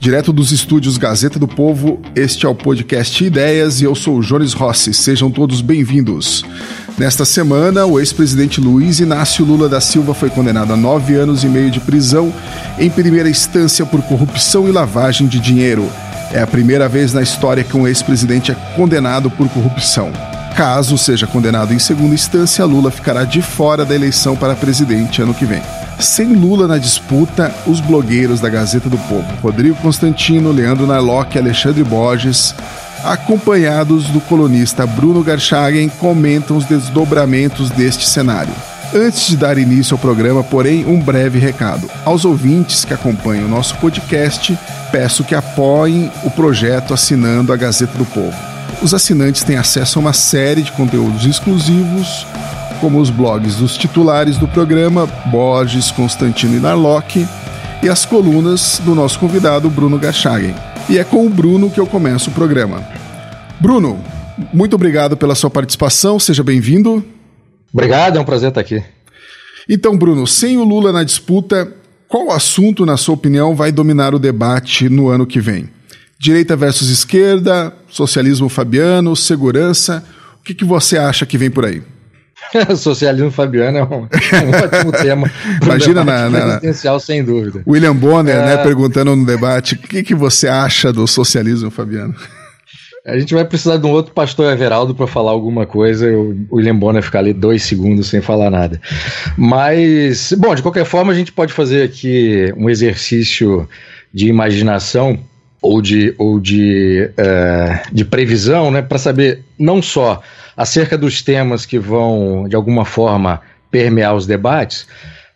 Direto dos estúdios Gazeta do Povo, este é o podcast Ideias e eu sou o Jones Rossi. Sejam todos bem-vindos. Nesta semana, o ex-presidente Luiz Inácio Lula da Silva foi condenado a nove anos e meio de prisão em primeira instância por corrupção e lavagem de dinheiro. É a primeira vez na história que um ex-presidente é condenado por corrupção. Caso seja condenado em segunda instância, Lula ficará de fora da eleição para presidente ano que vem. Sem Lula na disputa, os blogueiros da Gazeta do Povo, Rodrigo Constantino, Leandro Narlock e Alexandre Borges, acompanhados do colunista Bruno Garchagen, comentam os desdobramentos deste cenário. Antes de dar início ao programa, porém, um breve recado. Aos ouvintes que acompanham o nosso podcast, peço que apoiem o projeto assinando a Gazeta do Povo. Os assinantes têm acesso a uma série de conteúdos exclusivos como os blogs dos titulares do programa, Borges, Constantino e Narlock, e as colunas do nosso convidado Bruno Gachagen. E é com o Bruno que eu começo o programa. Bruno, muito obrigado pela sua participação, seja bem-vindo. Obrigado, é um prazer estar aqui. Então, Bruno, sem o Lula na disputa, qual assunto, na sua opinião, vai dominar o debate no ano que vem? Direita versus esquerda, socialismo fabiano, segurança. O que, que você acha que vem por aí? Socialismo Fabiano é um, um ótimo tema. Imagina na, na presidencial, sem dúvida. William Bonner, né, é... né, perguntando no debate, o que, que você acha do socialismo Fabiano? A gente vai precisar de um outro pastor Everaldo para falar alguma coisa o William Bonner ficar ali dois segundos sem falar nada. Mas, bom, de qualquer forma, a gente pode fazer aqui um exercício de imaginação ou de, ou de, uh, de previsão, né, para saber não só acerca dos temas que vão, de alguma forma, permear os debates,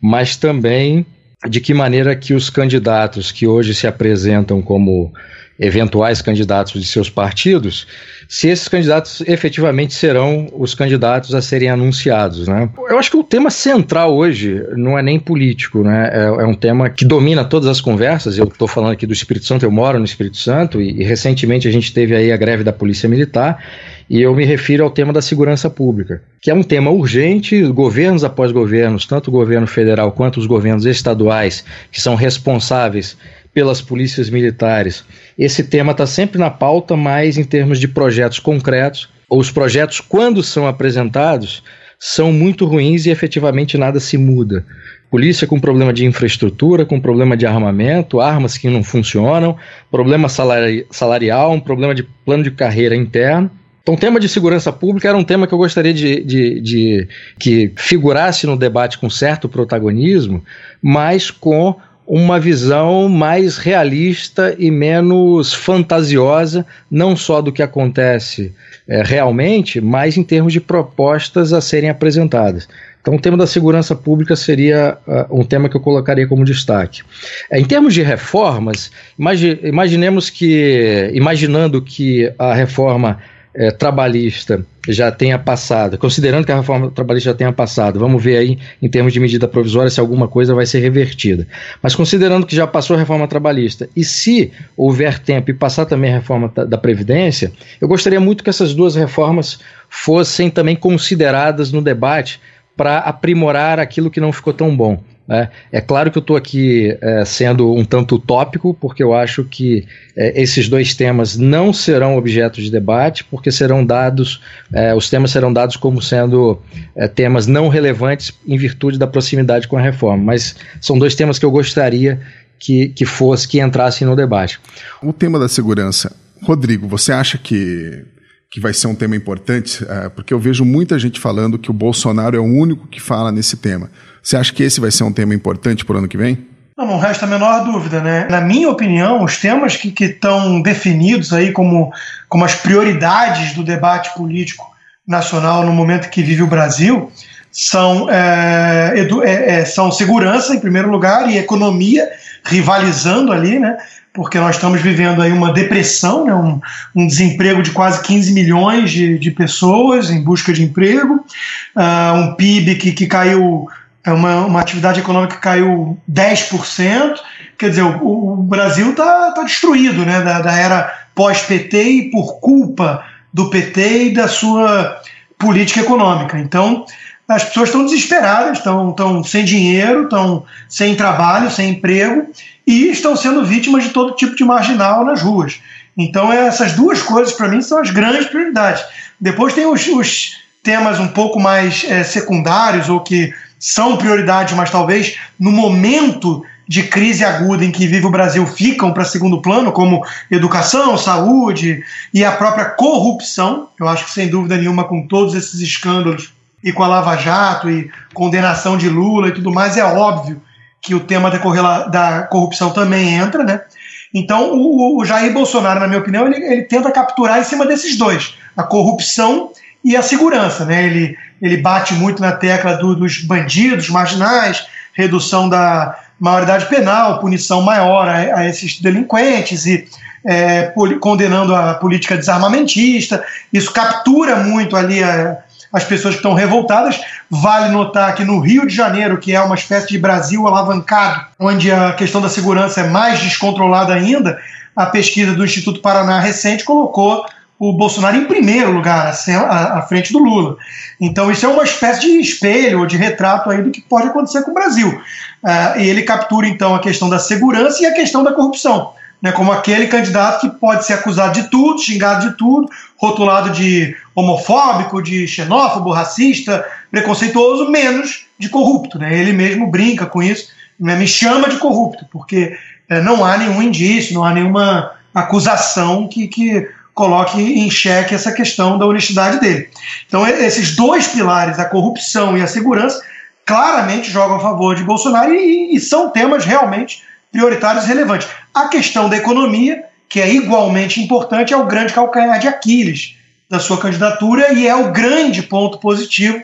mas também de que maneira que os candidatos que hoje se apresentam como eventuais candidatos de seus partidos, se esses candidatos efetivamente serão os candidatos a serem anunciados. Né? Eu acho que o tema central hoje não é nem político, né? é, é um tema que domina todas as conversas. Eu estou falando aqui do Espírito Santo, eu moro no Espírito Santo e, e recentemente a gente teve aí a greve da Polícia Militar e eu me refiro ao tema da segurança pública, que é um tema urgente, governos após governos, tanto o governo federal quanto os governos estaduais, que são responsáveis pelas polícias militares. Esse tema está sempre na pauta, mas em termos de projetos concretos, os projetos, quando são apresentados, são muito ruins e efetivamente nada se muda. Polícia com problema de infraestrutura, com problema de armamento, armas que não funcionam, problema salari salarial, um problema de plano de carreira interno. Então, o tema de segurança pública era um tema que eu gostaria de, de, de que figurasse no debate com certo protagonismo, mas com uma visão mais realista e menos fantasiosa, não só do que acontece é, realmente, mas em termos de propostas a serem apresentadas. Então, o tema da segurança pública seria uh, um tema que eu colocaria como destaque. É, em termos de reformas, imagi imaginemos que, imaginando que a reforma é, trabalhista já tenha passado, considerando que a reforma trabalhista já tenha passado, vamos ver aí em termos de medida provisória se alguma coisa vai ser revertida. Mas considerando que já passou a reforma trabalhista e se houver tempo e passar também a reforma da Previdência, eu gostaria muito que essas duas reformas fossem também consideradas no debate para aprimorar aquilo que não ficou tão bom. Né? É claro que eu estou aqui é, sendo um tanto utópico, porque eu acho que é, esses dois temas não serão objeto de debate, porque serão dados, é, os temas serão dados como sendo é, temas não relevantes em virtude da proximidade com a reforma. Mas são dois temas que eu gostaria que, que fosse, que entrassem no debate. O tema da segurança. Rodrigo, você acha que que vai ser um tema importante, é, porque eu vejo muita gente falando que o Bolsonaro é o único que fala nesse tema. Você acha que esse vai ser um tema importante para o ano que vem? Não, não resta a menor dúvida, né? Na minha opinião, os temas que estão definidos aí como, como as prioridades do debate político nacional no momento que vive o Brasil são, é, é, é, são segurança, em primeiro lugar, e economia, rivalizando ali, né? Porque nós estamos vivendo aí uma depressão, né, um, um desemprego de quase 15 milhões de, de pessoas em busca de emprego, uh, um PIB que, que caiu, é uma, uma atividade econômica que caiu 10%, quer dizer, o, o Brasil está tá destruído né, da, da era pós-PT e por culpa do PT e da sua política econômica. Então, as pessoas estão desesperadas, estão, estão sem dinheiro, estão sem trabalho, sem emprego e estão sendo vítimas de todo tipo de marginal nas ruas. Então, essas duas coisas, para mim, são as grandes prioridades. Depois tem os, os temas um pouco mais é, secundários ou que são prioridades, mas talvez no momento de crise aguda em que vive o Brasil ficam para segundo plano, como educação, saúde e a própria corrupção. Eu acho que, sem dúvida nenhuma, com todos esses escândalos e com a Lava Jato e condenação de Lula e tudo mais, é óbvio que o tema da, da corrupção também entra, né? Então, o, o, Jair Bolsonaro, na minha opinião, ele, ele tenta capturar em cima desses dois, a corrupção e a segurança, né? Ele, ele bate muito na tecla do, dos bandidos marginais, redução da maioridade penal, punição maior a, a esses delinquentes e é, condenando a política desarmamentista. Isso captura muito ali a, as pessoas que estão revoltadas. Vale notar que no Rio de Janeiro, que é uma espécie de Brasil alavancado, onde a questão da segurança é mais descontrolada ainda, a pesquisa do Instituto Paraná recente colocou o Bolsonaro em primeiro lugar, à frente do Lula. Então, isso é uma espécie de espelho ou de retrato aí do que pode acontecer com o Brasil. Uh, e ele captura, então, a questão da segurança e a questão da corrupção né, como aquele candidato que pode ser acusado de tudo, xingado de tudo, rotulado de homofóbico, de xenófobo, racista, preconceituoso, menos de corrupto. Né? Ele mesmo brinca com isso, né, me chama de corrupto, porque é, não há nenhum indício, não há nenhuma acusação que, que coloque em xeque essa questão da honestidade dele. Então, esses dois pilares, a corrupção e a segurança, claramente jogam a favor de Bolsonaro e, e são temas realmente prioritários e relevantes. A questão da economia, que é igualmente importante, é o grande calcanhar de Aquiles da sua candidatura e é o grande ponto positivo,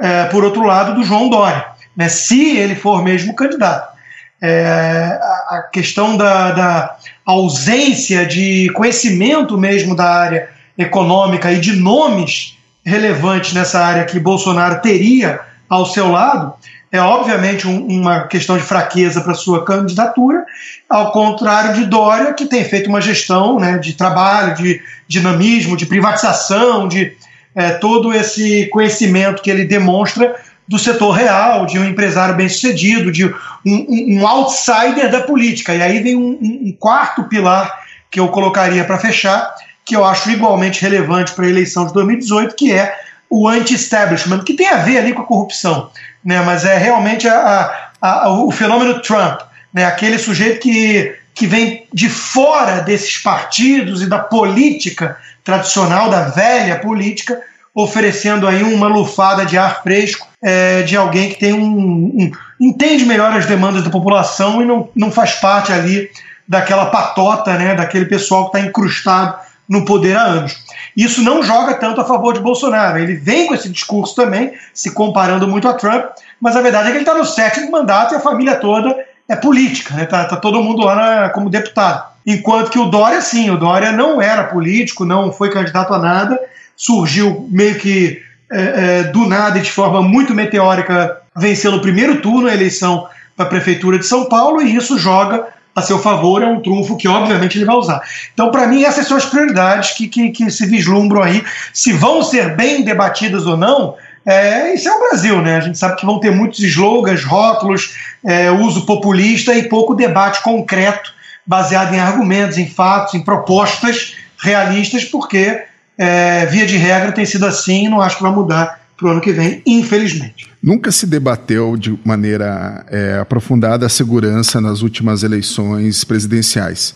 é, por outro lado, do João Dória, né, se ele for mesmo candidato. É, a, questão da, da ausência de conhecimento mesmo da área econômica e de nomes relevantes nessa área que Bolsonaro teria ao seu lado é obviamente um, uma questão de fraqueza para sua candidatura, ao contrário de Dória, que tem feito uma gestão né, de trabalho, de dinamismo, de privatização, de é, todo esse conhecimento que ele demonstra do setor real, de um empresário bem-sucedido, de um, um, outsider da política. E aí vem um, um quarto pilar que eu colocaria para fechar, que eu acho igualmente relevante para a eleição de 2018, que é o anti-establishment, que tem a ver ali com a corrupção né? mas é realmente a, a, a, o fenômeno Trump, né? aquele sujeito que, que vem de fora desses partidos e da política tradicional, da velha política, oferecendo aí uma lufada de ar fresco é, de alguém que tem um, um, entende melhor as demandas da população e não, não faz parte ali daquela patota, né, daquele pessoal que está incrustado no poder há anos. Isso não joga tanto a favor de Bolsonaro. Ele vem com esse discurso também, se comparando muito a Trump, mas a verdade é que ele está no sétimo mandato e a família toda é política, né? Tá, tá todo mundo lá na, como deputado. Enquanto que o Dória, sim, o Dória não era político, não foi candidato a nada, surgiu meio que é, é, do nada e de forma muito meteórica, venceu no primeiro turno a eleição para a Prefeitura de São Paulo, e isso joga a seu favor, é um trunfo que obviamente ele vai usar. Então, para mim, essas são as prioridades que, que, que, se vislumbram aí. Se vão ser bem debatidas ou não, é, isso é o Brasil, né? A gente sabe que vão ter muitos slogans, rótulos, é, uso populista e pouco debate concreto, baseado em argumentos, em fatos, em propostas realistas, porque, é, via de regra, tem sido assim e não acho que vai mudar para o ano que vem, infelizmente. Nunca se debateu de maneira é, aprofundada a segurança nas últimas eleições presidenciais.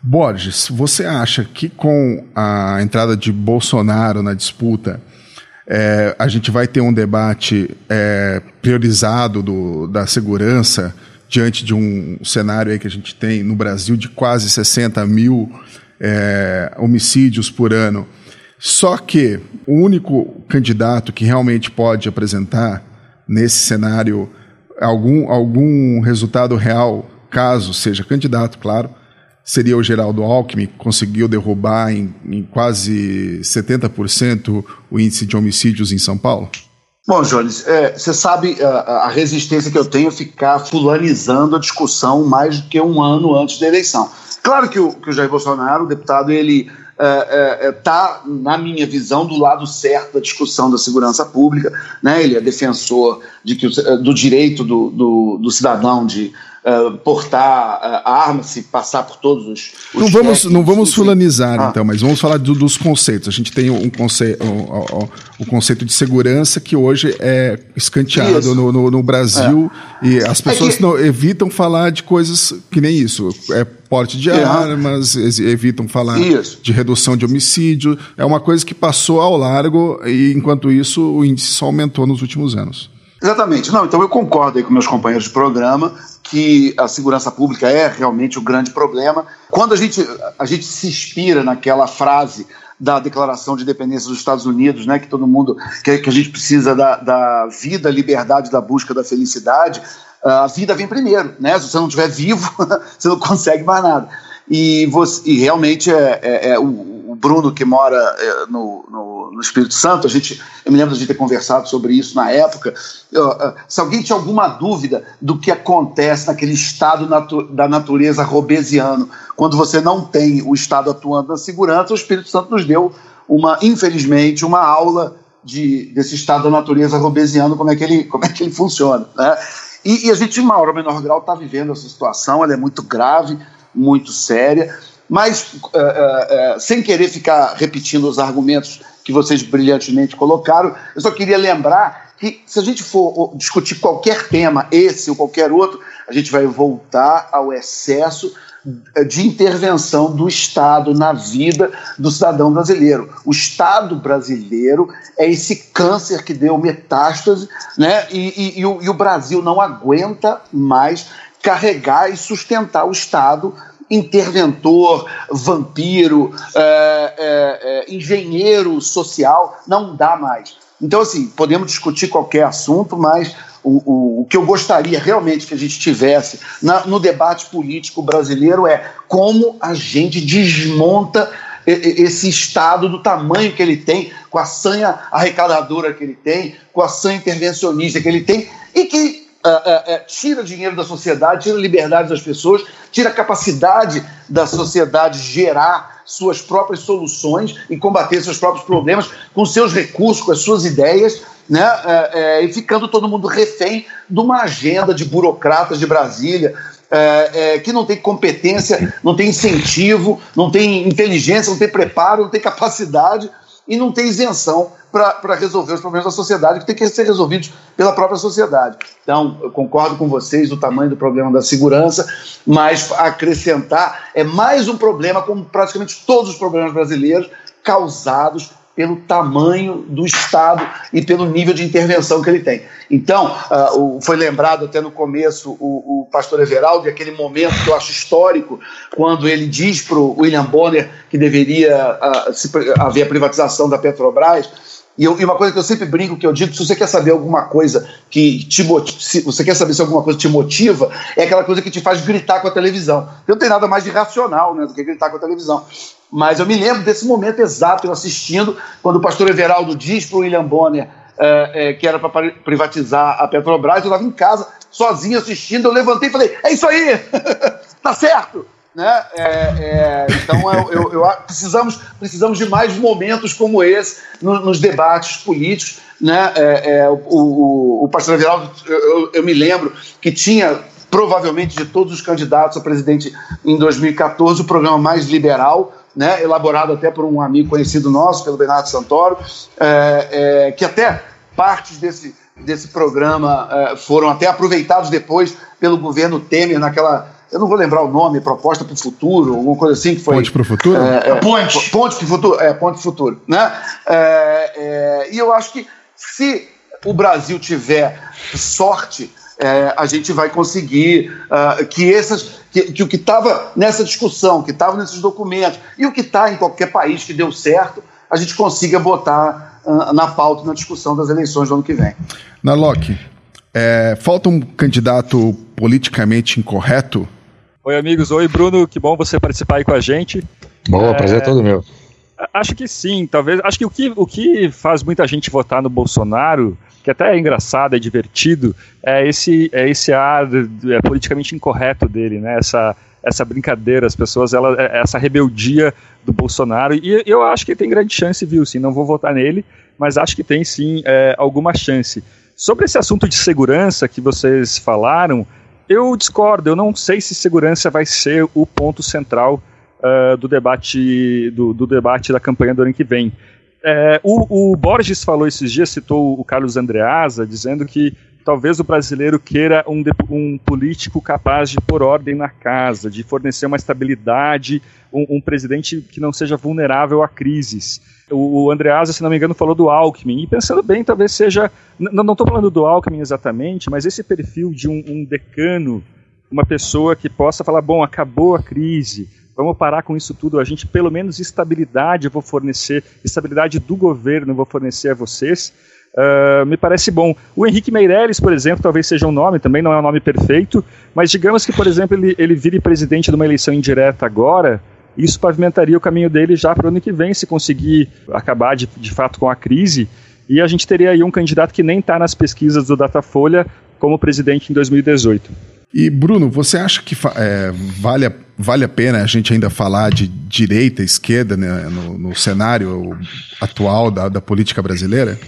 Borges, você acha que com a entrada de Bolsonaro na disputa, é, a gente vai ter um debate é, priorizado do, da segurança diante de um cenário que a gente tem no Brasil de quase 60 mil é, homicídios por ano? Só que o único candidato que realmente pode apresentar nesse cenário algum, algum resultado real, caso seja candidato, claro, seria o Geraldo Alckmin, que conseguiu derrubar em, em quase 70% o índice de homicídios em São Paulo? Bom, Jones, é, você sabe a, a, resistência que eu tenho a ficar fulanizando a discussão mais do que um ano antes da eleição. Claro que o, que o Jair Bolsonaro, o deputado, ele está, na minha visão, do lado certo da discussão da segurança pública. Né? Ele é defensor de que, do direito do, do, do cidadão de uh, portar uh, armas e passar por todos os. os não vamos, não vamos fulanizar, ah. então, mas vamos falar do, dos conceitos. A gente tem um conceito, o, o, o, conceito de segurança que hoje é escanteado no, no, no, Brasil é. e as pessoas é que... não, evitam falar de coisas que nem isso. É porte de é. armas, evitam falar isso. de redução de homicídio. É uma coisa que passou ao largo e, enquanto isso, o índice só aumentou nos últimos anos. Exatamente. Não, então eu concordo aí com meus companheiros de programa que a segurança pública é realmente o grande problema. Quando a gente, a gente se inspira naquela frase da Declaração de Independência dos Estados Unidos, né, que todo mundo, que, que a gente precisa da, da vida, liberdade, da busca da felicidade, a vida vem primeiro, né? Se você não estiver vivo, você não consegue mais nada. E, você, e realmente é, é, é o, o, Bruno que mora é, no, no, no, Espírito Santo, a gente, eu me lembro de ter conversado sobre isso na época. Eu, se alguém tinha alguma dúvida do que acontece naquele estado natu, da natureza robesiano, quando você não tem o Estado atuando na segurança, o Espírito Santo nos deu uma, infelizmente, uma aula de, desse estado da natureza robesiano, como é que ele, como é que ele funciona. Né? E, e a gente, em maior ou menor grau, está vivendo essa situação, ela é muito grave muito séria, mas uh, uh, uh, sem querer ficar repetindo os argumentos que vocês brilhantemente colocaram, eu só queria lembrar que se a gente for discutir qualquer tema, esse ou qualquer outro, a gente vai voltar ao excesso de intervenção do Estado na vida do cidadão brasileiro. O Estado brasileiro é esse câncer que deu metástase, né? E, e, e, o, e o Brasil não aguenta mais carregar e sustentar o Estado interventor, vampiro, é, é, é, engenheiro social, não dá mais. Então, assim, podemos discutir qualquer assunto, mas o, o, o que eu gostaria realmente que a gente tivesse na, no debate político brasileiro é como a gente desmonta esse Estado do tamanho que ele tem, com a sanha arrecadadora que ele tem, com a sanha intervencionista que ele tem, e que uh, uh, uh, tira dinheiro da sociedade, tira liberdade das pessoas, tira a capacidade da sociedade gerar suas próprias soluções e combater seus próprios problemas com seus recursos, com as suas ideias, né? É, é, e ficando todo mundo refém de uma agenda de burocratas de Brasília. É, é, que não tem competência, não tem incentivo, não tem inteligência, não tem preparo, não tem capacidade e não tem isenção para resolver os problemas da sociedade que tem que ser resolvidos pela própria sociedade. Então, eu concordo com vocês do tamanho do problema da segurança, mas acrescentar é mais um problema, como praticamente todos os problemas brasileiros, causados pelo tamanho do Estado e pelo nível de intervenção que ele tem. Então, uh, o, foi lembrado até no começo o, o pastor Everaldo, aquele momento que eu acho histórico, quando ele diz para o William Bonner que deveria uh, se, haver a privatização da Petrobras. E, eu, e, uma coisa que eu sempre brinco, que eu digo, se você quer saber alguma coisa que te se você quer saber se alguma coisa te motiva, é aquela coisa que te faz gritar com a televisão. Não tem nada mais irracional né, do que gritar com a televisão. Mas eu me lembro desse momento exato, eu assistindo, quando o pastor Everaldo diz para o William Bonner é, é, que era para privatizar a Petrobras, eu estava em casa, sozinho assistindo, eu levantei e falei, é isso aí, tá certo. Né? É, é, então eu, eu, eu, precisamos, precisamos de mais momentos como esse no, nos debates políticos. Né? É, é, o, o, o, pastor Everaldo, eu, eu me lembro que tinha provavelmente de todos os candidatos a presidente em 2014 o programa mais liberal né, elaborado até por um amigo conhecido nosso, pelo Bernardo Santoro, é, é, que até partes desse, desse programa foram até aproveitados depois pelo governo Temer naquela. Eu não vou lembrar o nome, proposta para o futuro, alguma coisa assim que foi. Ponte para o futuro? É, é, ponte. Ponte para o futuro, é, Ponte Futuro. Né? É, é, e eu acho que se o Brasil tiver sorte, é, a gente vai conseguir uh, que essas que, que o que estava nessa discussão, que estava nesses documentos e o que está em qualquer país que deu certo, a gente consiga botar uh, na pauta na discussão das eleições do ano que vem. Na Loki, é, falta um candidato politicamente incorreto? Oi, amigos. Oi, Bruno. Que bom você participar aí com a gente. Bom, é, prazer é todo meu. Acho que sim, talvez. Acho que o que, o que faz muita gente votar no Bolsonaro que até é engraçado, é divertido, é esse, é esse ar é, politicamente incorreto dele, né? Essa, essa brincadeira, as pessoas, ela, é, essa rebeldia do Bolsonaro. E eu acho que tem grande chance, viu? Sim, não vou votar nele, mas acho que tem sim é, alguma chance. Sobre esse assunto de segurança que vocês falaram, eu discordo. Eu não sei se segurança vai ser o ponto central uh, do debate do, do, debate da campanha do ano que vem. É, o, o, Borges falou esses dias, citou o Carlos Andreasa, dizendo que talvez o brasileiro queira um, um político capaz de pôr ordem na casa, de fornecer uma estabilidade, um, um presidente que não seja vulnerável a crises. O, Andreasa, se não me engano, falou do Alckmin, e pensando bem, talvez seja. Não estou falando do Alckmin exatamente, mas esse perfil de um, um decano, uma pessoa que possa falar: bom, acabou a crise, vamos parar com isso tudo, a gente pelo menos estabilidade eu vou fornecer, estabilidade do governo eu vou fornecer a vocês, uh, me parece bom. O Henrique Meirelles, por exemplo, talvez seja um nome, também não é um nome perfeito, mas digamos que, por exemplo, ele, ele vire presidente de uma eleição indireta agora, isso pavimentaria o caminho dele já para o ano que vem, se conseguir acabar de, de fato com a crise, e a gente teria aí um candidato que nem está nas pesquisas do Datafolha como presidente em 2018. E, Bruno, você acha que é, vale, a, vale a pena a gente ainda falar de direita, esquerda né, no, no, cenário atual da, da política brasileira?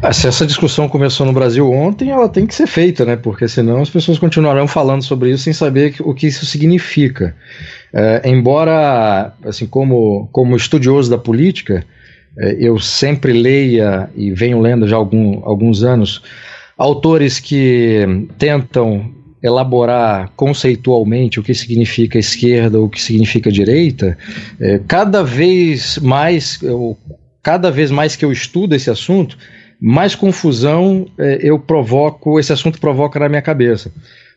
Ah, se essa discussão começou no Brasil ontem, ela tem que ser feita, né? Porque senão as pessoas continuarão falando sobre isso sem saber o que isso significa. É, embora, assim, como, como estudioso da política, é, eu sempre leia e venho lendo já algum, alguns anos autores que tentam elaborar conceitualmente o que significa esquerda, o que significa direita, é, cada vez mais, eu, cada vez mais que eu estudo esse assunto, mais confusão é, eu provoco, esse assunto provoca na minha cabeça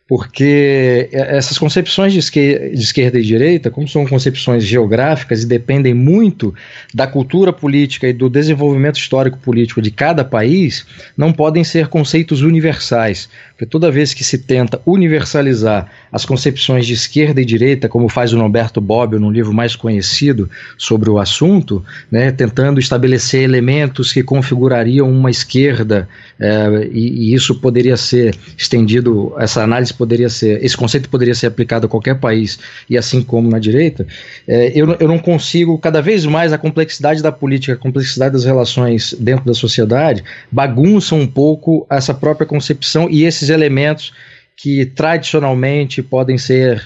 porque essas concepções de esquerda e direita, como são concepções geográficas e dependem muito da cultura política e do desenvolvimento histórico político de cada país, não podem ser conceitos universais. Porque toda vez que se tenta universalizar as concepções de esquerda e direita, como faz o Norberto Bobbio no livro mais conhecido sobre o assunto, né, tentando estabelecer elementos que configurariam uma esquerda, é, e, e isso poderia ser estendido, essa análise poderia ser, esse conceito poderia ser aplicado a qualquer país, e assim como na direita, é, eu, eu não consigo, cada vez mais a complexidade da política, a complexidade das relações dentro da sociedade, bagunçam um pouco essa própria concepção e esses elementos que tradicionalmente podem ser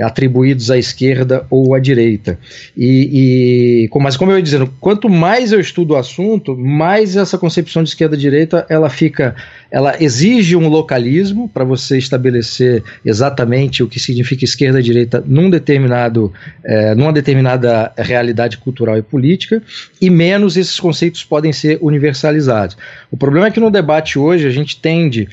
atribuídos à esquerda ou à direita. E, e, mas como eu ia dizendo, quanto mais eu estudo o assunto, mais essa concepção de esquerda-direita ela fica, ela exige um localismo para você estabelecer exatamente o que significa esquerda-direita num determinado, é, numa determinada realidade cultural e política, e menos esses conceitos podem ser universalizados. O problema é que no debate hoje a gente tende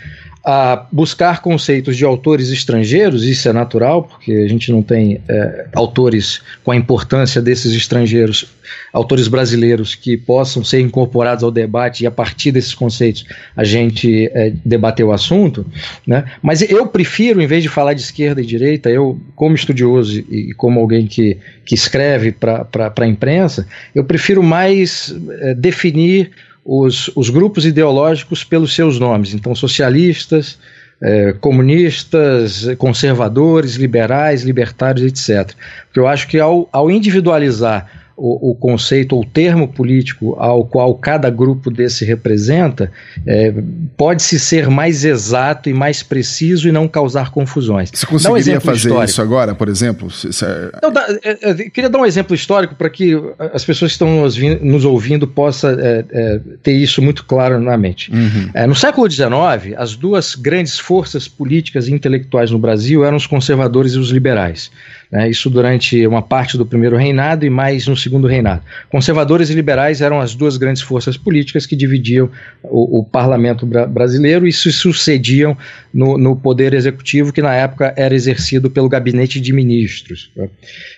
a buscar conceitos de autores estrangeiros, isso é natural, porque a gente não tem é, autores com a importância desses estrangeiros, autores brasileiros que possam ser incorporados ao debate e a partir desses conceitos a gente é, debater o assunto, né? mas eu prefiro, em vez de falar de esquerda e direita, eu, como estudioso e como alguém que, que escreve para a imprensa, eu prefiro mais é, definir os, os grupos ideológicos pelos seus nomes. Então, socialistas, é, comunistas, conservadores, liberais, libertários, etc. Porque eu acho que ao, ao individualizar o, o, conceito ou termo político ao qual cada grupo desse representa é, pode-se ser mais exato e mais preciso e não causar confusões. Você conseguiria um fazer histórico. isso agora, por exemplo? É... Não, dá, é, é, queria dar um exemplo histórico para que as pessoas que estão nos, nos ouvindo possam é, é, ter isso muito claro na mente. Uhum. no século XIX, as duas grandes forças políticas e intelectuais no Brasil eram os conservadores e os liberais. Né, isso durante uma parte do primeiro reinado e mais no segundo reinado. Conservadores e liberais eram as duas grandes forças políticas que dividiam o, o parlamento bra brasileiro e se sucediam no, no, poder executivo, que na época era exercido pelo gabinete de ministros. Né.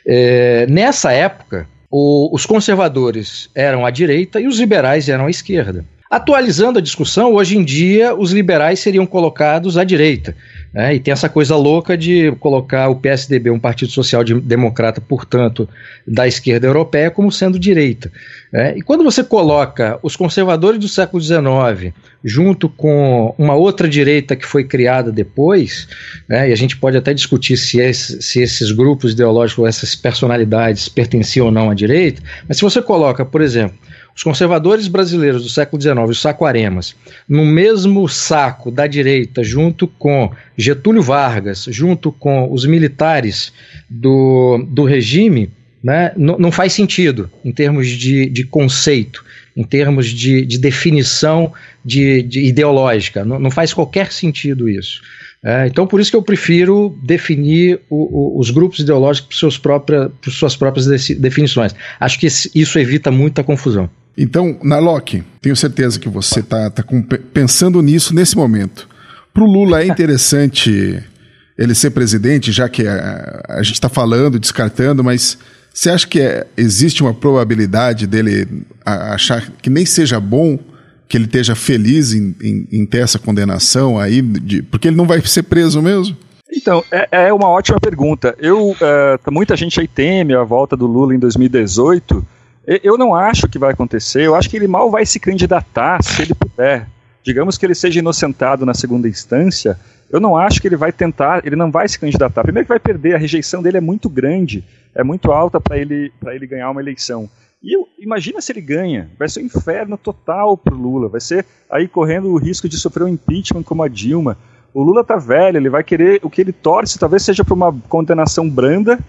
É, nessa época, o, os conservadores eram à direita e os liberais eram à esquerda. Atualizando a discussão, hoje em dia os liberais seriam colocados à direita. Né? E tem essa coisa louca de colocar o PSDB, um partido social democrata, portanto, da esquerda europeia, como sendo direita. Né? E quando você coloca os conservadores do século XIX junto com uma outra direita que foi criada depois, né? e a gente pode até discutir se, esse, se esses grupos ideológicos, essas personalidades pertenciam ou não à direita, mas se você coloca, por exemplo, os conservadores brasileiros do século XIX, os saquaremas, no mesmo saco da direita, junto com Getúlio Vargas, junto com os militares do, do regime, né, não, faz sentido em termos de, de conceito, em termos de, de definição de, de ideológica. Não, não, faz qualquer sentido isso. É, então, por isso que eu prefiro definir o, o, os grupos ideológicos por, seus própria, por suas próprias definições. Acho que isso evita muita confusão. Então, Narlock, tenho certeza que você está tá, tá pensando nisso nesse momento. Para o Lula é interessante ele ser presidente, já que a, a gente está falando, descartando, mas você acha que é, existe uma probabilidade dele achar que nem seja bom que ele esteja feliz em, em, em ter essa condenação aí, de, porque ele não vai ser preso mesmo? Então, é, é uma ótima pergunta. Eu, uh, muita gente aí teme a volta do Lula em 2018. Eu não acho que vai acontecer. Eu acho que ele mal vai se candidatar se ele puder. Digamos que ele seja inocentado na segunda instância. Eu não acho que ele vai tentar, ele não vai se candidatar. Primeiro que vai perder, a rejeição dele é muito grande, é muito alta para ele, ele ganhar uma eleição. E eu, imagina se ele ganha, vai ser um inferno total para o Lula, vai ser aí correndo o risco de sofrer um impeachment como a Dilma. O Lula tá velho, ele vai querer, o que ele torce talvez seja para uma condenação branda,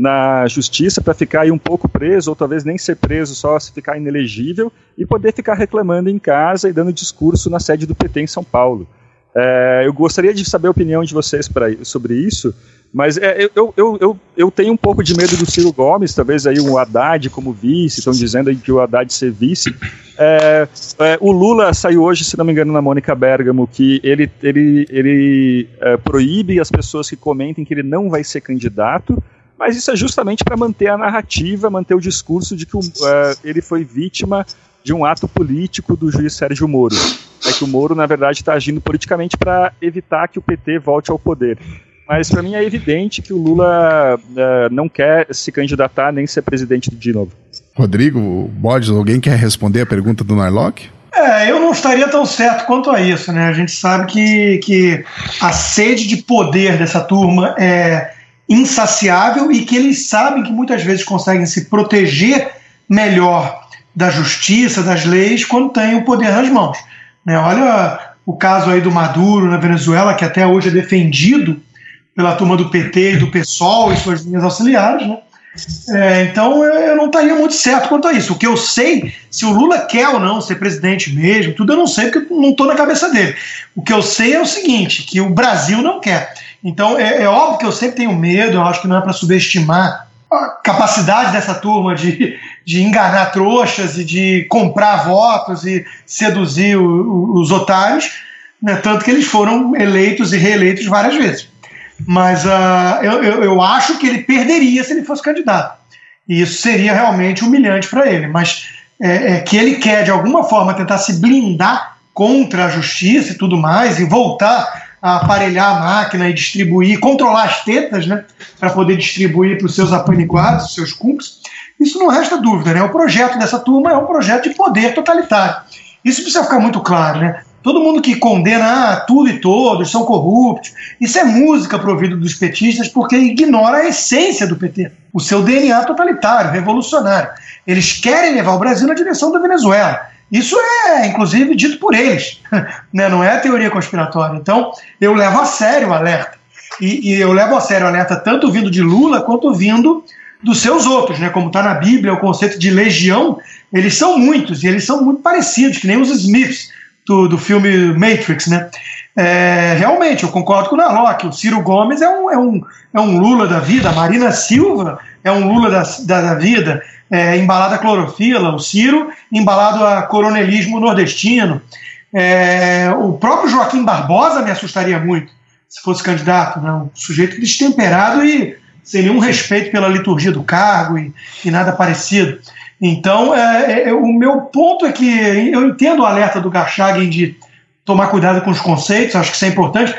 na justiça para ficar aí um pouco preso, ou talvez nem ser preso, só se ficar inelegível, e poder ficar reclamando em casa e dando discurso na sede do PT em São Paulo. É, eu gostaria de saber a opinião de vocês pra, sobre isso, mas é, eu, eu, eu, eu tenho um pouco de medo do Ciro Gomes, talvez aí o Haddad como vice, estão dizendo que o Haddad ser vice. É, é, o Lula saiu hoje, se não me engano, na Mônica Bergamo, que ele, ele, ele é, proíbe as pessoas que comentem que ele não vai ser candidato, mas isso é justamente para manter a narrativa, manter o discurso de que uh, ele foi vítima de um ato político do juiz Sérgio Moro. É que o Moro, na verdade, está agindo politicamente para evitar que o PT volte ao poder. Mas para mim é evidente que o Lula uh, não quer se candidatar nem ser presidente de novo. Rodrigo, Borges, alguém quer responder a pergunta do Narlock? É, eu não estaria tão certo quanto a isso, né? A gente sabe que, que a sede de poder dessa turma é insaciável e que eles sabem que muitas vezes conseguem se proteger melhor da justiça, das leis, quando têm o poder nas mãos. Né? Olha o caso aí do Maduro na Venezuela, que até hoje é defendido pela turma do PT e do PSOL e suas linhas auxiliares. Né? É, então eu não estaria muito certo quanto a isso. O que eu sei, se o Lula quer ou não ser presidente mesmo, tudo eu não sei porque não estou na cabeça dele. O que eu sei é o seguinte: que o Brasil não quer. Então, é, é óbvio que eu sempre tenho medo, eu acho que não é para subestimar a capacidade dessa turma de, de enganar trouxas e de comprar votos e seduzir o, o, os otários, né, tanto que eles foram eleitos e reeleitos várias vezes. Mas uh, eu, eu, acho que ele perderia se ele fosse candidato. E isso seria realmente humilhante para ele. Mas é, é, que ele quer, de alguma forma, tentar se blindar contra a justiça e tudo mais, e voltar a aparelhar a máquina e distribuir, controlar as tetas, né, para poder distribuir para os seus apaniguados, os seus cúmplices, isso não resta dúvida, né? O projeto dessa turma é um projeto de poder totalitário. Isso precisa ficar muito claro, né? Todo mundo que condena ah, tudo e todos são corruptos, isso é música ouvido dos petistas porque ignora a essência do PT, o seu DNA totalitário, revolucionário. Eles querem levar o Brasil na direção da Venezuela. Isso é, inclusive, dito por eles, né? não é teoria conspiratória. Então, eu levo a sério o alerta. E, e, eu levo a sério o alerta tanto vindo de Lula quanto vindo dos seus outros, né? como está na Bíblia, o conceito de legião, eles são muitos e eles são muito parecidos, que nem os Smiths do, do filme Matrix. Né? É, realmente, eu concordo com o Narlock, o Ciro Gomes é um, é, um, é um Lula da vida, a Marina Silva é um Lula da, da, da vida, é, embalado a clorofila, o Ciro embalado a coronelismo nordestino. É, o próprio Joaquim Barbosa me assustaria muito se fosse candidato, né? um sujeito destemperado e sem nenhum respeito pela liturgia do cargo e, e nada parecido. Então, é, é, o meu ponto é que eu entendo o alerta do Garchagen de tomar cuidado com os conceitos, acho que isso é importante,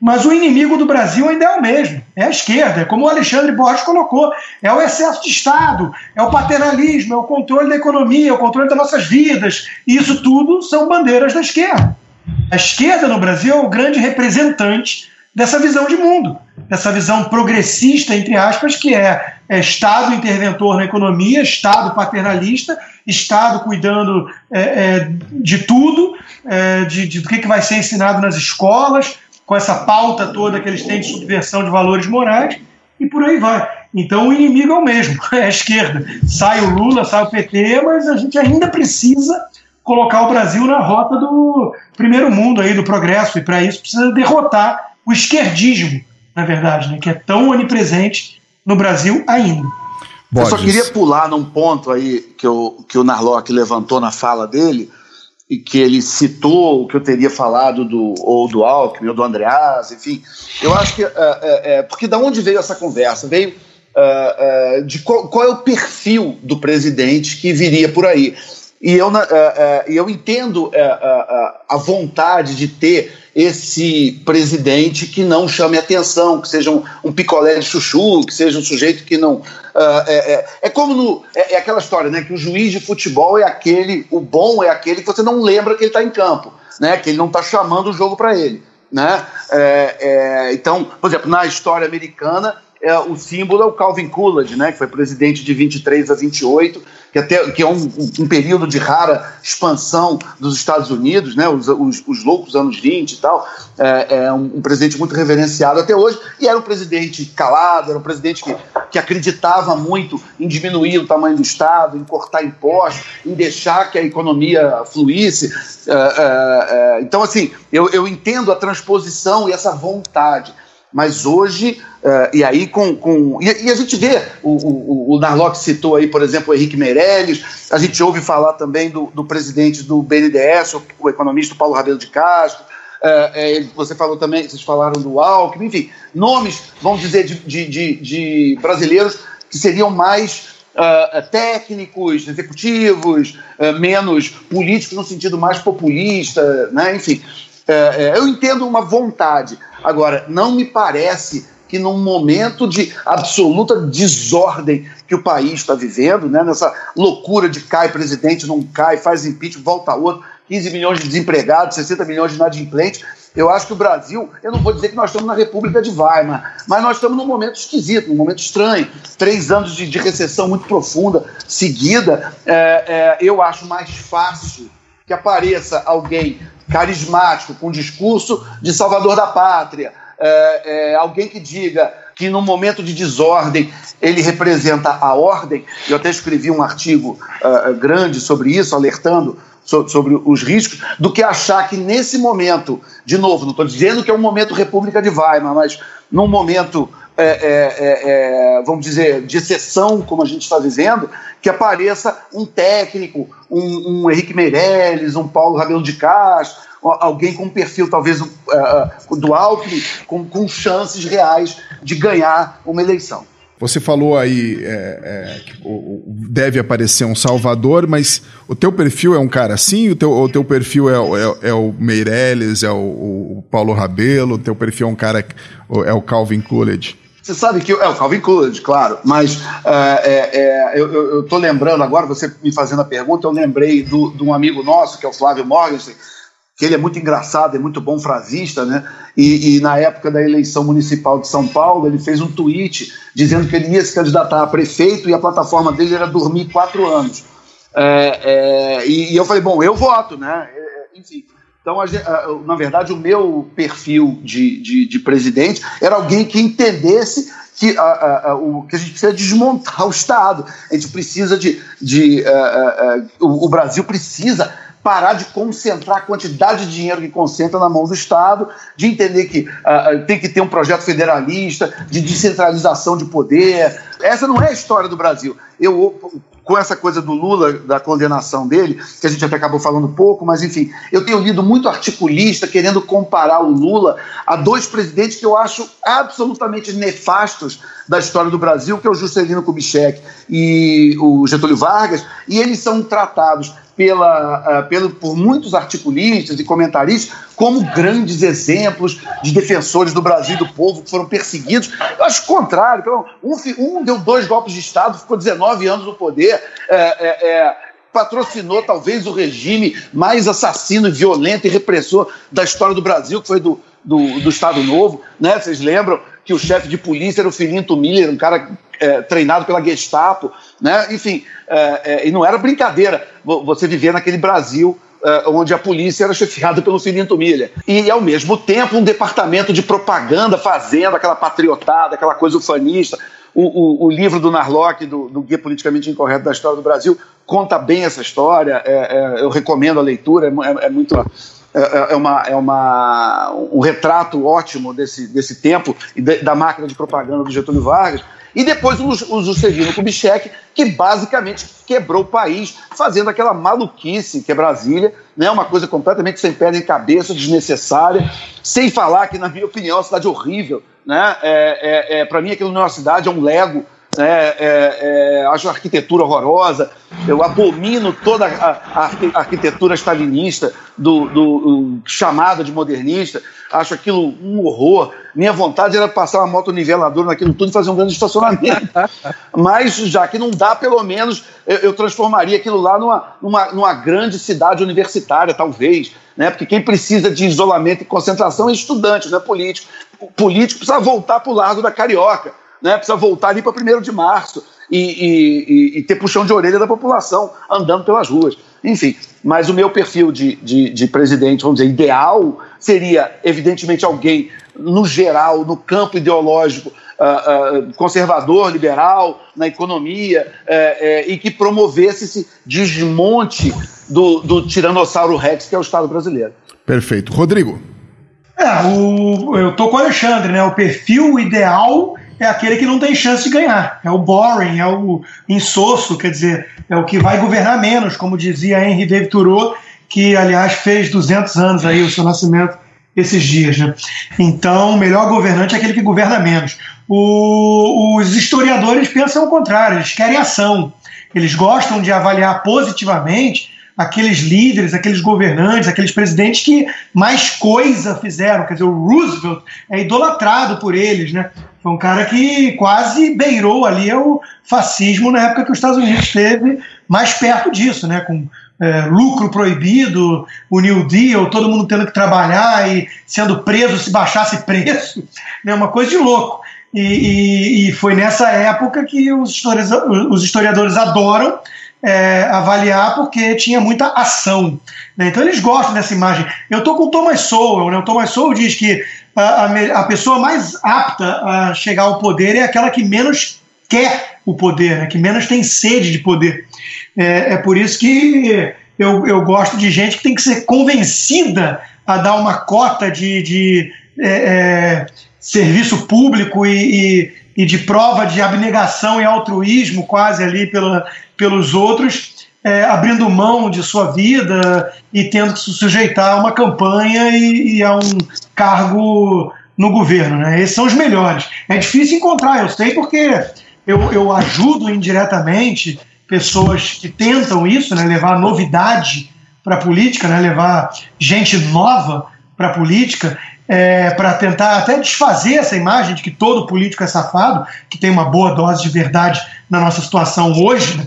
mas o inimigo do Brasil ainda é o mesmo, é a esquerda, é como o Alexandre Borges colocou, é o excesso de Estado, é o paternalismo, é o controle da economia, é o controle das nossas vidas, e isso tudo são bandeiras da esquerda. A esquerda no Brasil é o grande representante dessa visão de mundo, dessa visão progressista, entre aspas, que é, é Estado interventor na economia, Estado paternalista, Estado cuidando é, é, de tudo, é, de, de, do que, que vai ser ensinado nas escolas, com essa pauta toda que eles têm de subversão de valores morais, e por aí vai. Então o inimigo é o mesmo, é a esquerda. Sai o Lula, sai o PT, mas a gente ainda precisa colocar o Brasil na rota do primeiro mundo aí, do progresso, e para isso precisa derrotar o esquerdismo, na verdade, né, que é tão onipresente no Brasil ainda. Eu só queria pular num ponto aí que, eu, que o Narlock levantou na fala dele, e que ele citou o que eu teria falado do ou do Alckmin ou do Andreas, enfim. Eu acho que. Uh, é, porque da onde veio essa conversa? Veio uh, uh, de qual, qual, é o perfil do presidente que viria por aí. E eu, eu entendo a vontade de ter esse presidente que não chame atenção, que seja um, um picolé de chuchu, que seja um sujeito que não. Uh, é, é, é, como no. É, é, aquela história, né? Que o juiz de futebol é aquele, o bom é aquele que você não lembra que ele está em campo, né? Que ele não está chamando o jogo para ele. Né? Então, por exemplo, na história americana, é, o símbolo é o Calvin Coolidge, né, que foi presidente de 23 a 28, que, até, que é um, um período de rara expansão dos Estados Unidos, né, os, os, os loucos anos 20 e tal. É, é um, um, presidente muito reverenciado até hoje, e era um presidente calado, era um presidente que, que acreditava muito em diminuir o tamanho do Estado, em cortar impostos, em deixar que a economia fluísse. É, é, é então, assim, eu, eu entendo a transposição e essa vontade mas hoje, uh, e aí com. com e, e, a gente vê, o, o, o Narlock citou aí, por exemplo, o Henrique Meirelles, a gente ouve falar também do, do presidente do BNDES, o, o economista Paulo Rabelo de Castro, uh, você falou também, vocês falaram do Alckmin, enfim, nomes, vamos dizer, de, de, de, de brasileiros que seriam mais Uh, técnicos, executivos, uh, menos políticos no sentido mais populista, né? enfim. Uh, eu entendo uma vontade, Agora, não me parece que num momento de absoluta desordem que o país está vivendo, né, nessa loucura de cai presidente, não cai, faz impeachment, volta outro, 15 milhões de desempregados, 60 milhões de inadimplentes, eu acho que o Brasil, eu não vou dizer que nós estamos na República de Weimar, mas nós estamos num momento esquisito, num momento estranho. Três anos de, de recessão muito profunda seguida. É, é, eu acho mais fácil que apareça alguém carismático, com discurso de salvador da pátria, é, é, alguém que diga que no momento de desordem ele representa a ordem. Eu até escrevi um artigo uh, grande sobre isso, alertando so, sobre os riscos, do que achar que nesse momento, de novo, não estou dizendo que é um momento República de Weimar, mas num momento é, é, é, vamos dizer, de exceção, como a gente está vivendo, que apareça um técnico, um, um Henrique Meirelles, um Paulo Rabelo de Castro, alguém com um perfil talvez uh, do Alckmin, com, com chances reais de ganhar uma eleição. Você falou aí é, é, que deve aparecer um Salvador, mas o teu perfil é um cara assim? O teu, o teu perfil é, é, é o Meirelles, é o, o, Paulo Rabelo? O teu perfil é um cara, é o Calvin Coolidge? Você sabe que. É o Calvin Coolidge, claro, mas uh, é, eu estou lembrando agora, você me fazendo a pergunta, eu lembrei de um amigo nosso, que é o Flávio Morgenstern, que ele é muito engraçado, é muito bom frasista, né? E, e, na época da eleição municipal de São Paulo, ele fez um tweet dizendo que ele ia se candidatar a prefeito e a plataforma dele era dormir quatro anos. É, é, e, e, eu falei, bom, eu voto, né? É, é, enfim. Então, a, a, na verdade, o meu perfil de, de, de, presidente era alguém que entendesse que a, o, que a gente precisa desmontar o Estado. A gente precisa de. de o, o Brasil precisa parar de concentrar a quantidade de dinheiro que concentra na mão do Estado, de entender que uh, tem que ter um projeto federalista, de descentralização de poder. Essa não é a história do Brasil. Eu com essa coisa do Lula, da condenação dele, que a gente até acabou falando pouco, mas enfim, eu tenho lido muito articulista querendo comparar o Lula a dois presidentes que eu acho absolutamente nefastos da história do Brasil, que é o Juscelino Kubitschek e o Getúlio Vargas, e eles são tratados pela, uh, pelo, por muitos articulistas e comentaristas como grandes exemplos de defensores do Brasil e do povo que foram perseguidos. Eu acho o contrário. Um, um deu dois golpes de Estado, ficou 19 anos no poder. É, é, é, patrocinou talvez o regime mais assassino, violento e repressor da história do Brasil, que foi do, do, do Estado Novo. Né? Vocês lembram que o chefe de polícia era o Filinto Miller, um cara é, treinado pela Gestapo, né? Enfim, é, é, e não era brincadeira você viver naquele Brasil é, onde a polícia era chefiada pelo Filinto Miller. E, ao mesmo tempo, um departamento de propaganda fazendo aquela patriotada, aquela coisa ufanista. O, o, o livro do Narlock, do, do, Guia Politicamente Incorreto da História do Brasil, conta bem essa história. É, é, eu recomendo a leitura, é, muito é, é, é, uma, é uma, um retrato ótimo desse, desse tempo e da máquina de propaganda do Getúlio Vargas. E depois o, o Juscelino Kubitschek, que basicamente quebrou o país, fazendo aquela maluquice que é Brasília, né, uma coisa completamente sem pé nem cabeça, desnecessária, sem falar que, na minha opinião, é uma cidade horrível. Né? É, é, é Para mim, aquilo não é uma cidade, é um lego é, é, é, acho a arquitetura horrorosa, eu abomino toda a, a arquitetura stalinista, do, do, chamada de modernista, acho aquilo um horror. Minha vontade era passar uma moto niveladora naquilo tudo e fazer um grande estacionamento. Mas, já que não dá, pelo menos eu, eu transformaria aquilo lá numa, numa, numa grande cidade universitária, talvez. Né? Porque quem precisa de isolamento e concentração é estudante, não é político. O político precisa voltar para o Largo da Carioca né? Precisa voltar ali para 1 de março e, e, e, ter puxão de orelha da população andando pelas ruas. Enfim, mas o meu perfil de, de, de presidente, vamos dizer, ideal, seria, evidentemente, alguém, no geral, no campo ideológico, Uh, uh, conservador, liberal, na economia, uh, e que promovesse esse desmonte do, do Tiranossauro Rex, que é o Estado brasileiro. Perfeito. Rodrigo. É, o, eu tô com o Alexandre, né? O perfil ideal é aquele que não tem chance de ganhar. É o boring, é o insosso, quer dizer, é o que vai governar menos, como dizia Henri David Thoreau, que, aliás, fez 200 anos aí o seu nascimento esses dias. Né? Então, o melhor governante é aquele que governa menos. O, os historiadores pensam o contrário, eles querem ação. Eles gostam de avaliar positivamente aqueles líderes, aqueles governantes, aqueles presidentes que mais coisa fizeram. Quer dizer, o Roosevelt é idolatrado por eles, né? Foi um cara que quase beirou ali o fascismo na época que os Estados Unidos esteve mais perto disso, né? Com é, lucro proibido, o New Deal, todo mundo tendo que trabalhar e sendo preso se baixasse preço, né? Uma coisa de louco. E, e, e foi nessa época que os historiadores, os historiadores adoram é, avaliar porque tinha muita ação. Né? Então eles gostam dessa imagem. Eu estou com o Thomas Sowell, né? o Thomas Sowell diz que a, a, pessoa mais apta a chegar ao poder é aquela que menos quer o poder, né? que menos tem sede de poder. É, é por isso que eu, eu gosto de gente que tem que ser convencida a dar uma cota de, de é, é serviço público e, e, e, de prova de abnegação e altruísmo quase ali pela, pelos outros, é, abrindo mão de sua vida e tendo que se sujeitar a uma campanha e, e a um cargo no governo. Né? Esses são os melhores. É difícil encontrar, eu sei, porque eu, eu ajudo indiretamente pessoas que tentam isso, né? levar novidade para a política, né? levar gente nova para a política, é, para tentar até desfazer essa imagem de que todo político é safado, que tem uma boa dose de verdade na nossa situação hoje. Né?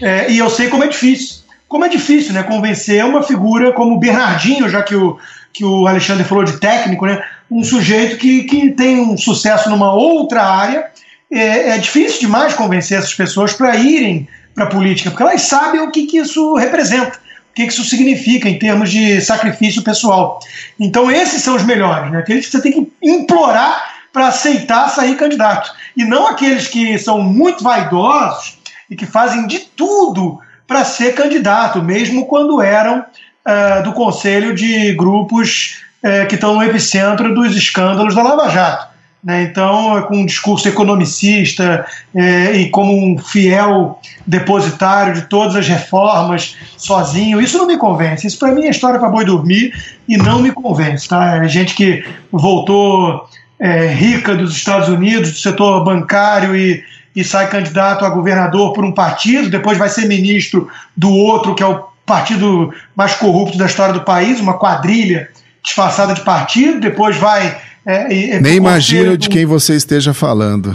É, e eu sei como é difícil. Como é difícil né, convencer uma figura como o Bernardinho, já que o, que o Alexandre falou de técnico, né, um sujeito que, que tem um sucesso numa outra área. É, é difícil demais convencer essas pessoas para irem para a política, porque elas sabem o que, que isso representa o que isso significa em termos de sacrifício pessoal. Então, esses são os melhores, né? aqueles que você tem que implorar para aceitar sair candidato. E não aqueles que são muito vaidosos e que fazem de tudo para ser candidato, mesmo quando eram uh, do conselho de grupos uh, que estão no epicentro dos escândalos da Lava Jato. Né? Então, com um discurso economicista é, e como um fiel depositário de todas as reformas, sozinho, isso não me convence. Isso, para mim, é história para boi dormir e não me convence. Tá? É gente que voltou é, rica dos Estados Unidos, do setor bancário e, e sai candidato a governador por um partido, depois vai ser ministro do outro, que é o partido mais corrupto da história do país, uma quadrilha disfarçada de partido, depois vai é, é, Nem imagino de quem você esteja falando.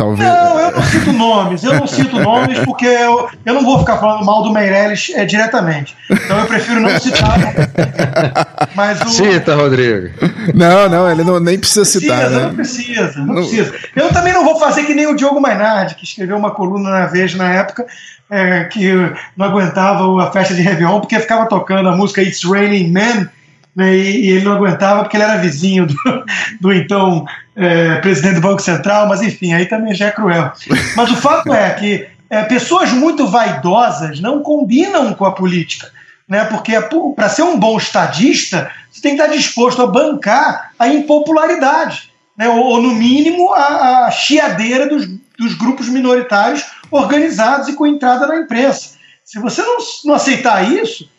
Talvez. Não, eu não cito nomes, eu não cito nomes porque eu, eu não vou ficar falando mal do Meirelles é, diretamente. Então eu prefiro não citar. Mas o... Cita, Rodrigo. Não, não, ele não, nem precisa citar. né? Não precisa, não, não precisa. Eu também não vou fazer que nem o Diogo Mainardi, que escreveu uma coluna na Veja na época, é, que não aguentava a festa de Réveillon porque ficava tocando a música It's Raining Men né, e, e, ele não aguentava porque ele era vizinho do, do então é, presidente do Banco Central, mas enfim, aí também já é cruel. Mas o fato é que é, pessoas muito vaidosas não combinam com a política. Né, porque é para ser um bom estadista, você tem que estar disposto a bancar a impopularidade, né, ou, ou, no mínimo a, a chiadeira dos, dos grupos minoritários organizados e com entrada na imprensa. Se você não, não aceitar isso,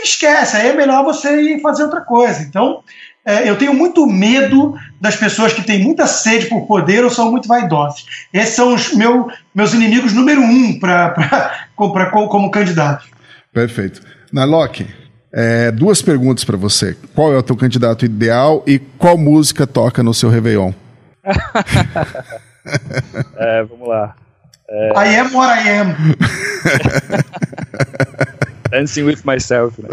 é, esquece, aí é melhor você ir fazer outra coisa. Então, é, eu tenho muito medo das pessoas que têm muita sede por poder ou são muito vaidosas. Esses são os meu, meus inimigos número um pra, pra, pra, como candidato. Perfeito. Nalock, é, duas perguntas para você. Qual é o teu candidato ideal e qual música toca no seu Réveillon? é, vamos lá. É... I am what I am. Dancing with Myself. Né?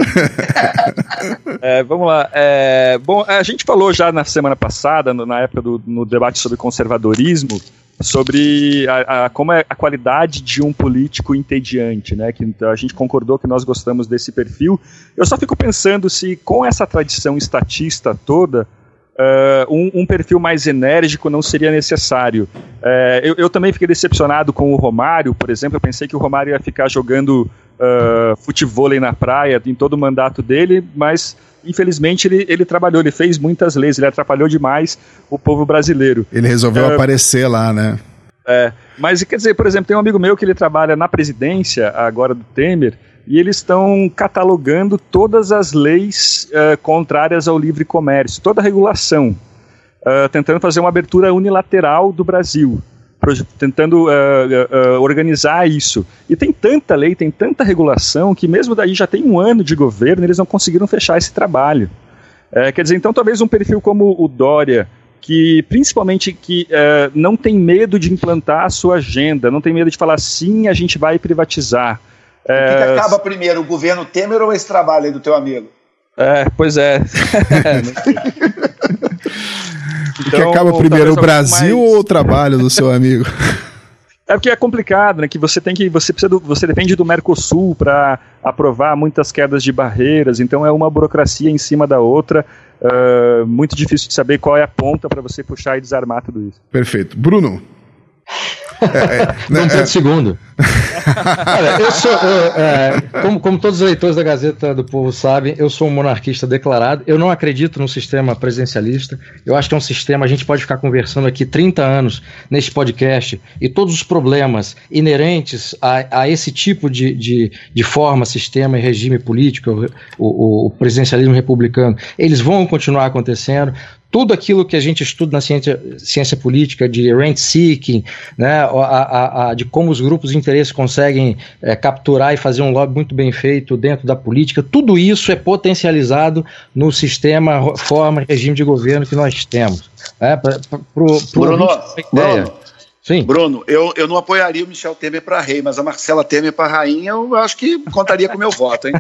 é, vamos lá. É, bom, a gente falou já na semana passada, no, na época do no debate sobre conservadorismo, sobre a, a, como é a qualidade de um político entediante, né? Que a gente concordou que nós gostamos desse perfil. Eu só fico pensando se com essa tradição estatista toda Uh, um, um, perfil mais enérgico não seria necessário. Uh, eu, eu, também fiquei decepcionado com o Romário, por exemplo. Eu pensei que o Romário ia ficar jogando uh, futebol na praia em todo o mandato dele, mas infelizmente ele, ele trabalhou, ele fez muitas leis, ele atrapalhou demais o povo brasileiro. Ele resolveu uh, aparecer lá, né? É, mas quer dizer, por exemplo, tem um amigo meu que ele trabalha na presidência agora do Temer e eles estão catalogando todas as leis uh, contrárias ao livre comércio, toda a regulação, uh, tentando fazer uma abertura unilateral do Brasil tentando uh, organizar isso. E tem tanta lei, tem tanta regulação, que mesmo daí já tem um ano de governo, eles não conseguiram fechar esse trabalho. Quer dizer, então talvez um perfil como o Dória, que principalmente que não tem medo de implantar a sua agenda, não tem medo de falar sim, a gente vai privatizar. O que, que acaba primeiro, o governo Temer ou esse trabalho aí do teu amigo? É, pois é. Então, o que acaba primeiro, o Brasil mais... ou o trabalho do seu amigo? É porque é complicado, né? Que você tem que. Você precisa do, você depende do Mercosul para aprovar muitas quedas de barreiras, então é uma burocracia em cima da outra. Uh, muito difícil de saber qual é a ponta para você puxar e desarmar tudo isso. Perfeito. Bruno, é, é, não né, é, segundo. Olha, eu sou, eu, é, como, como todos os leitores da Gazeta do Povo sabem, eu sou um monarquista declarado. Eu não acredito no sistema presidencialista. Eu acho que é um sistema, a gente pode ficar conversando aqui 30 anos neste podcast e todos os problemas inerentes a, a esse tipo de, de, de forma, sistema e regime político, o, o, o presidencialismo republicano, eles vão continuar acontecendo tudo aquilo que a gente estuda na ciência, ciência política de rent seeking, né, a, a, a, de como os grupos de interesse conseguem é, capturar e fazer um lobby muito bem feito dentro da política, tudo isso é potencializado no sistema, forma, regime de governo que nós temos. Né, pra, pra, pro, pro Bruno, Bruno, Sim. Bruno, eu, eu não apoiaria o Michel Temer para rei, mas a Marcela Temer para rainha, eu acho que contaria com o meu voto, hein?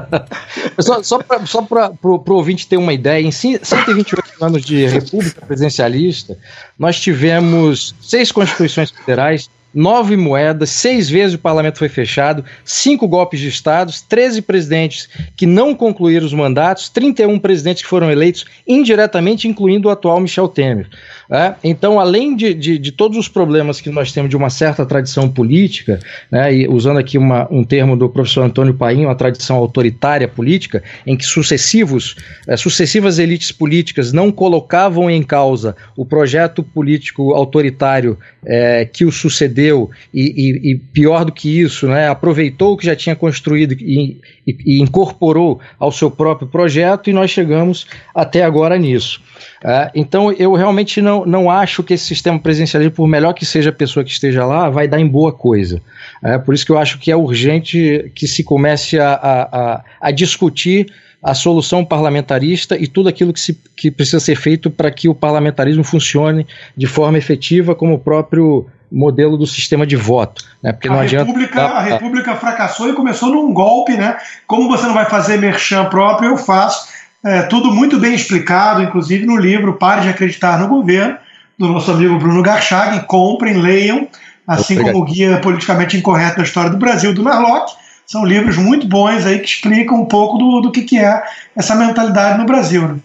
só só para o ouvinte ter uma ideia, em 128 anos de República Presidencialista, nós tivemos seis constituições federais nove moedas, seis vezes o parlamento foi fechado, cinco golpes de estados, 13 presidentes que não concluíram os mandatos, 31 presidentes que foram eleitos indiretamente, incluindo o atual Michel Temer. É? Então, além de, de, de, todos os problemas que nós temos de uma certa tradição política, né, e usando aqui uma, um termo do professor Antônio Paim, uma tradição autoritária política, em que sucessivos, é, sucessivas elites políticas não colocavam em causa o projeto político autoritário é, que o sucedeu, e, e, e, pior do que isso, né, aproveitou o que já tinha construído e, e incorporou ao seu próprio projeto, e nós chegamos até agora nisso. É, então, eu realmente não, não acho que esse sistema presidencialismo, por melhor que seja a pessoa que esteja lá, vai dar em boa coisa. É, por isso que eu acho que é urgente que se comece a, a, a discutir a solução parlamentarista e tudo aquilo que, se, que precisa ser feito para que o parlamentarismo funcione de forma efetiva, como o próprio modelo do sistema de voto. Né? Porque não a, adianta, República, a República fracassou e começou num golpe, né? Como você não vai fazer merchan próprio, eu faço é, tudo muito bem explicado, inclusive no livro Pare de Acreditar no Governo, do nosso amigo Bruno Garchag. Comprem, leiam, assim Obrigado. como o Guia Politicamente Incorreto da História do Brasil, do Narlock. São livros muito bons aí que explicam um pouco do, do que, que é essa mentalidade no Brasil. Né?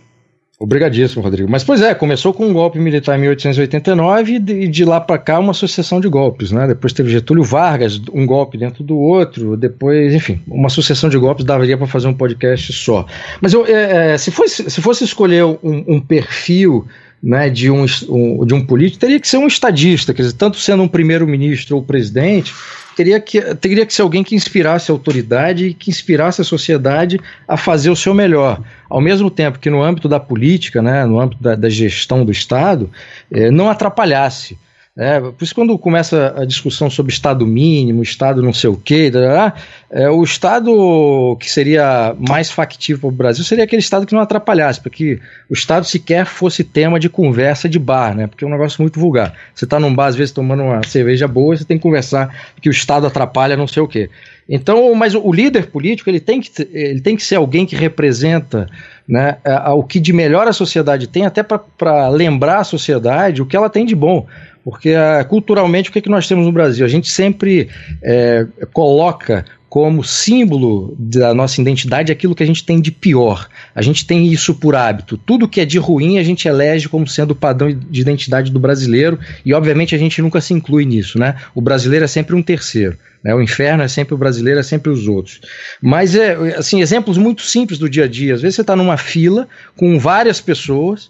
Obrigadíssimo, Rodrigo. Mas, pois é, começou com um golpe militar em 1889 e de, lá para cá uma sucessão de golpes, né? Depois teve Getúlio Vargas, um golpe dentro do outro, depois, enfim, uma sucessão de golpes daria para fazer um podcast só. Mas eu, é, é, se, fosse, se fosse escolher um, um perfil né, de, um, um, de um político, teria que ser um estadista, quer dizer, tanto sendo um primeiro-ministro ou presidente, teria que, teria que ser alguém que inspirasse a autoridade e que inspirasse a sociedade a fazer o seu melhor. Ao mesmo tempo que no âmbito da política, né, no âmbito da, da gestão do Estado, eh, não atrapalhasse. É, por isso, quando começa a discussão sobre Estado mínimo, Estado não sei o quê, é, o Estado que seria mais factível para o Brasil seria aquele Estado que não atrapalhasse, porque o Estado sequer fosse tema de conversa de bar, né? Porque é um negócio muito vulgar. Você está num bar, às vezes, tomando uma cerveja boa, você tem que conversar que o Estado atrapalha não sei o quê. Então, mas o líder político ele tem que, ele tem que ser alguém que representa né, o que de melhor a sociedade tem, até para lembrar a sociedade o que ela tem de bom. Porque uh, culturalmente, o que, é que nós temos no Brasil? A gente sempre é, coloca como símbolo da nossa identidade aquilo que a gente tem de pior. A gente tem isso por hábito. Tudo que é de ruim a gente elege como sendo o padrão de identidade do brasileiro e, obviamente, a gente nunca se inclui nisso, né? O brasileiro é sempre um terceiro. Né? O inferno é sempre o brasileiro, é sempre os outros. Mas, é, assim, exemplos muito simples do dia a dia. Às vezes você está numa fila com várias pessoas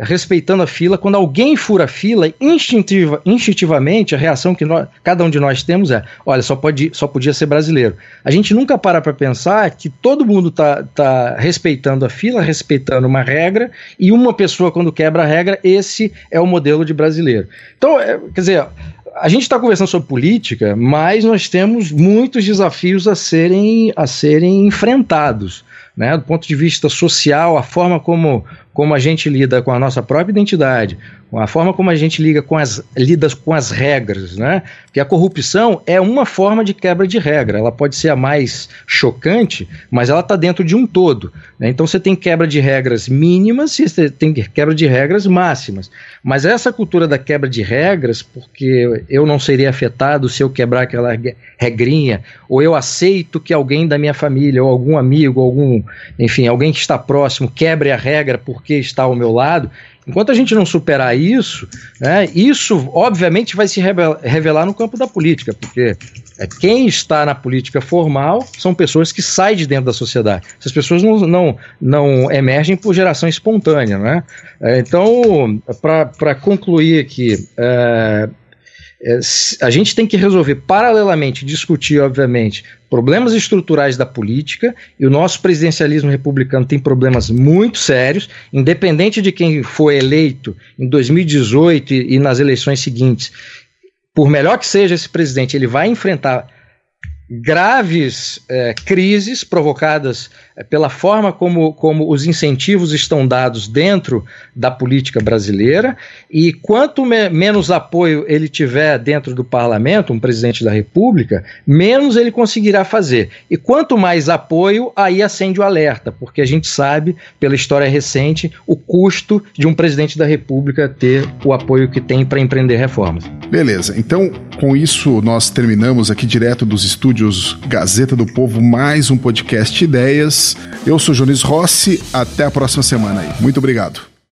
respeitando a fila. Quando alguém fura a fila, instintiva, instintivamente, a reação que nós, cada um de nós temos é: olha, só, pode, só podia ser brasileiro. A gente nunca para para pensar que todo mundo está tá respeitando a fila, respeitando uma regra, e uma pessoa, quando quebra a regra, esse é o modelo de brasileiro. Então, é, quer dizer. A gente está conversando sobre política, mas nós temos muitos desafios a serem, a serem enfrentados. Né, do ponto de vista social, a forma como como a gente lida com a nossa própria identidade, a forma como a gente liga com as, lida com as regras, né? Porque a corrupção é uma forma de quebra de regra. Ela pode ser a mais chocante, mas ela está dentro de um todo. Né? Então você tem quebra de regras mínimas e você tem quebra de regras máximas. Mas essa cultura da quebra de regras, porque eu não seria afetado se eu quebrar aquela regrinha, ou eu aceito que alguém da minha família, ou algum amigo, algum, enfim, alguém que está próximo quebre a regra porque está ao meu lado, Enquanto a gente não superar isso, né, isso obviamente vai se revelar no campo da política, porque é, quem está na política formal são pessoas que saem de dentro da sociedade. Essas pessoas não, não, não emergem por geração espontânea. Né? É, então, para concluir aqui, é, a gente tem que resolver paralelamente, discutir, obviamente, problemas estruturais da política, e o nosso presidencialismo republicano tem problemas muito sérios, independente de quem for eleito em 2018 e, e nas eleições seguintes. Por melhor que seja esse presidente, ele vai enfrentar graves é, crises provocadas é, pela forma como, como os incentivos estão dados dentro da política brasileira, e quanto me menos apoio ele tiver dentro do parlamento, um presidente da República, menos ele conseguirá fazer. E quanto mais apoio, aí acende o alerta, porque a gente sabe, pela história recente, o custo de um presidente da República ter o apoio que tem para empreender reformas. Beleza, então Com isso, nós terminamos aqui direto dos estúdios Gazeta do Povo mais um podcast Ideias. Eu sou Jones Rossi, até a próxima semana aí. Muito obrigado.